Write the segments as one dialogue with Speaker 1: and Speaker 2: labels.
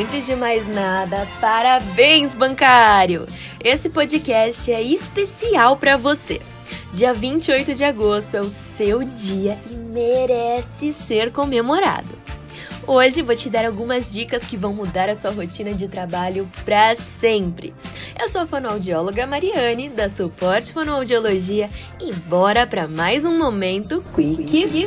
Speaker 1: Antes de mais nada, parabéns, bancário! Esse podcast é especial para você. Dia 28 de agosto é o seu dia e merece ser comemorado. Hoje vou te dar algumas dicas que vão mudar a sua rotina de trabalho para sempre. Eu sou a fonoaudióloga Mariane, da Suporte Fonoaudiologia, e bora para mais um momento Quick, Quick!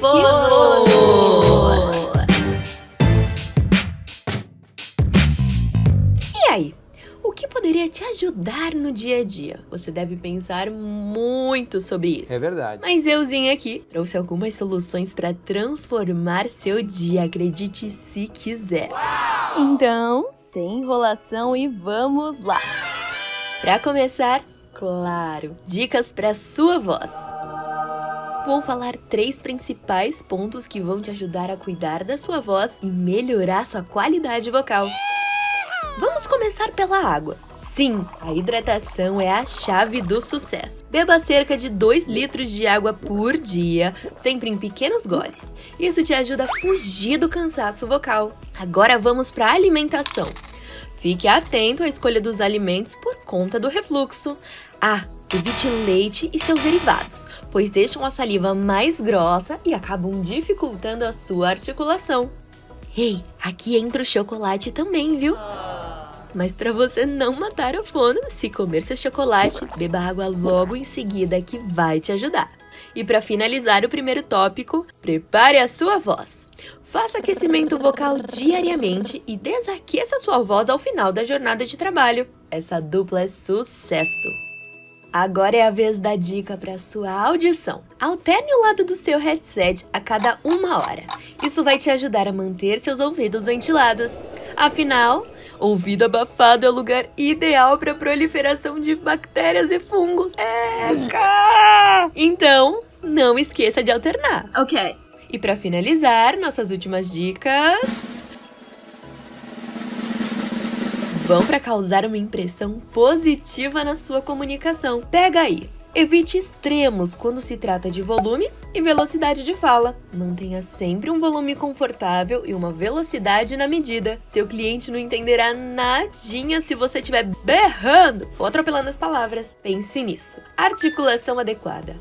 Speaker 1: Ajudar no dia a dia? Você deve pensar muito sobre isso.
Speaker 2: É verdade.
Speaker 1: Mas euzinha aqui trouxe algumas soluções para transformar seu dia, acredite se quiser. Então, sem enrolação e vamos lá. Para começar, claro, dicas para sua voz. Vou falar três principais pontos que vão te ajudar a cuidar da sua voz e melhorar sua qualidade vocal. Vamos começar pela água. Sim, a hidratação é a chave do sucesso. Beba cerca de 2 litros de água por dia, sempre em pequenos goles. Isso te ajuda a fugir do cansaço vocal. Agora vamos para a alimentação. Fique atento à escolha dos alimentos por conta do refluxo. Ah, evite leite e seus derivados, pois deixam a saliva mais grossa e acabam dificultando a sua articulação. Ei, aqui entra o chocolate também, viu? Mas para você não matar o fono, se comer seu chocolate, beba água logo em seguida que vai te ajudar. E para finalizar o primeiro tópico, prepare a sua voz. Faça aquecimento vocal diariamente e desaqueça sua voz ao final da jornada de trabalho. Essa dupla é sucesso. Agora é a vez da dica para sua audição. Alterne o lado do seu headset a cada uma hora. Isso vai te ajudar a manter seus ouvidos ventilados. Afinal, Ouvido abafado é o lugar ideal para proliferação de bactérias e fungos. Eca! Então, não esqueça de alternar.
Speaker 3: Ok.
Speaker 1: E para finalizar, nossas últimas dicas vão para causar uma impressão positiva na sua comunicação. Pega aí. Evite extremos quando se trata de volume e velocidade de fala. Mantenha sempre um volume confortável e uma velocidade na medida. Seu cliente não entenderá nadinha se você estiver berrando ou atropelando as palavras. Pense nisso. Articulação adequada.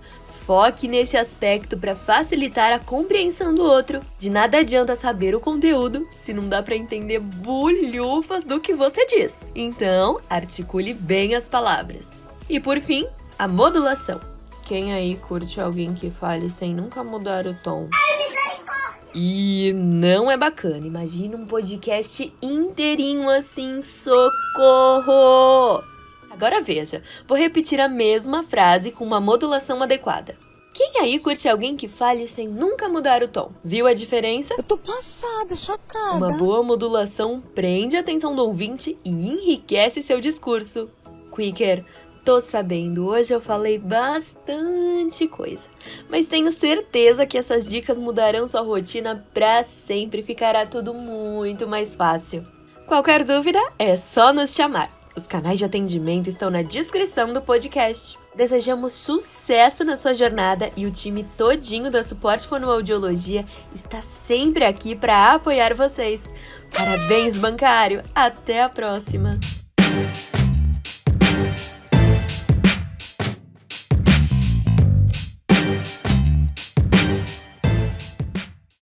Speaker 1: Foque nesse aspecto para facilitar a compreensão do outro. De nada adianta saber o conteúdo se não dá para entender bulhufas do que você diz. Então, articule bem as palavras. E por fim, a modulação. Quem aí curte alguém que fale sem nunca mudar o tom? E não é bacana. Imagina um podcast inteirinho assim, socorro! Agora veja, vou repetir a mesma frase com uma modulação adequada. Quem aí curte alguém que fale sem nunca mudar o tom? Viu a diferença?
Speaker 3: Eu tô passada, chocada.
Speaker 1: Uma boa modulação prende a atenção do ouvinte e enriquece seu discurso. Quicker, Tô sabendo, hoje eu falei bastante coisa, mas tenho certeza que essas dicas mudarão sua rotina para sempre, ficará tudo muito mais fácil. Qualquer dúvida é só nos chamar. Os canais de atendimento estão na descrição do podcast. Desejamos sucesso na sua jornada e o time todinho da Suporte Fonoaudiologia está sempre aqui para apoiar vocês. Parabéns, bancário! Até a próxima!